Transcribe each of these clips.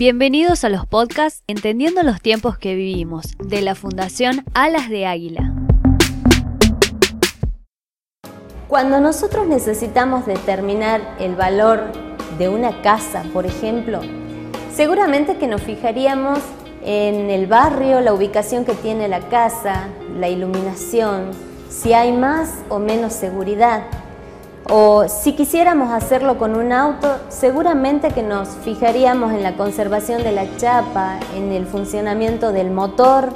Bienvenidos a los podcasts Entendiendo los tiempos que vivimos de la Fundación Alas de Águila. Cuando nosotros necesitamos determinar el valor de una casa, por ejemplo, seguramente que nos fijaríamos en el barrio, la ubicación que tiene la casa, la iluminación, si hay más o menos seguridad. O si quisiéramos hacerlo con un auto, seguramente que nos fijaríamos en la conservación de la chapa, en el funcionamiento del motor,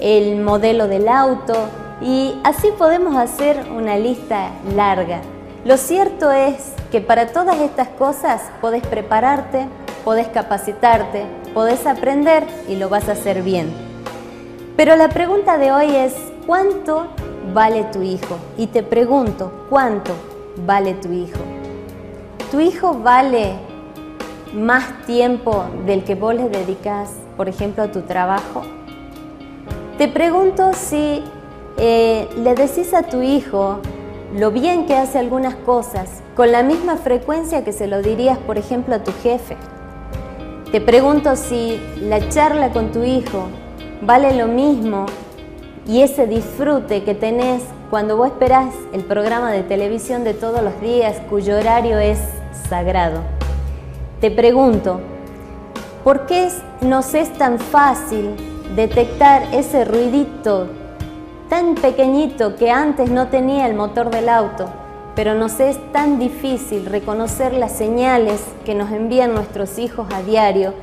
el modelo del auto y así podemos hacer una lista larga. Lo cierto es que para todas estas cosas podés prepararte, podés capacitarte, podés aprender y lo vas a hacer bien. Pero la pregunta de hoy es, ¿cuánto vale tu hijo? Y te pregunto, ¿cuánto vale tu hijo? ¿Tu hijo vale más tiempo del que vos le dedicas, por ejemplo, a tu trabajo? Te pregunto si eh, le decís a tu hijo lo bien que hace algunas cosas con la misma frecuencia que se lo dirías, por ejemplo, a tu jefe. Te pregunto si la charla con tu hijo vale lo mismo y ese disfrute que tenés cuando vos esperás el programa de televisión de todos los días cuyo horario es sagrado. Te pregunto, ¿por qué nos es tan fácil detectar ese ruidito tan pequeñito que antes no tenía el motor del auto? pero nos es tan difícil reconocer las señales que nos envían nuestros hijos a diario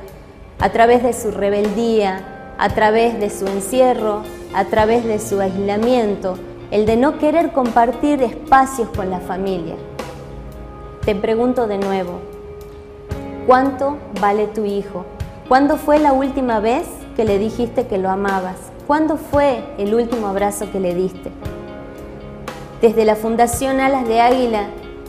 a través de su rebeldía, a través de su encierro, a través de su aislamiento, el de no querer compartir espacios con la familia. Te pregunto de nuevo, ¿cuánto vale tu hijo? ¿Cuándo fue la última vez que le dijiste que lo amabas? ¿Cuándo fue el último abrazo que le diste? Desde la Fundación Alas de Águila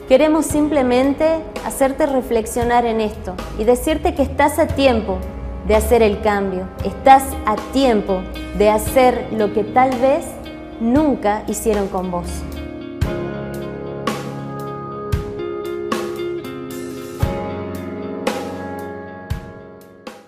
queremos simplemente hacerte reflexionar en esto y decirte que estás a tiempo de hacer el cambio, estás a tiempo de hacer lo que tal vez nunca hicieron con vos.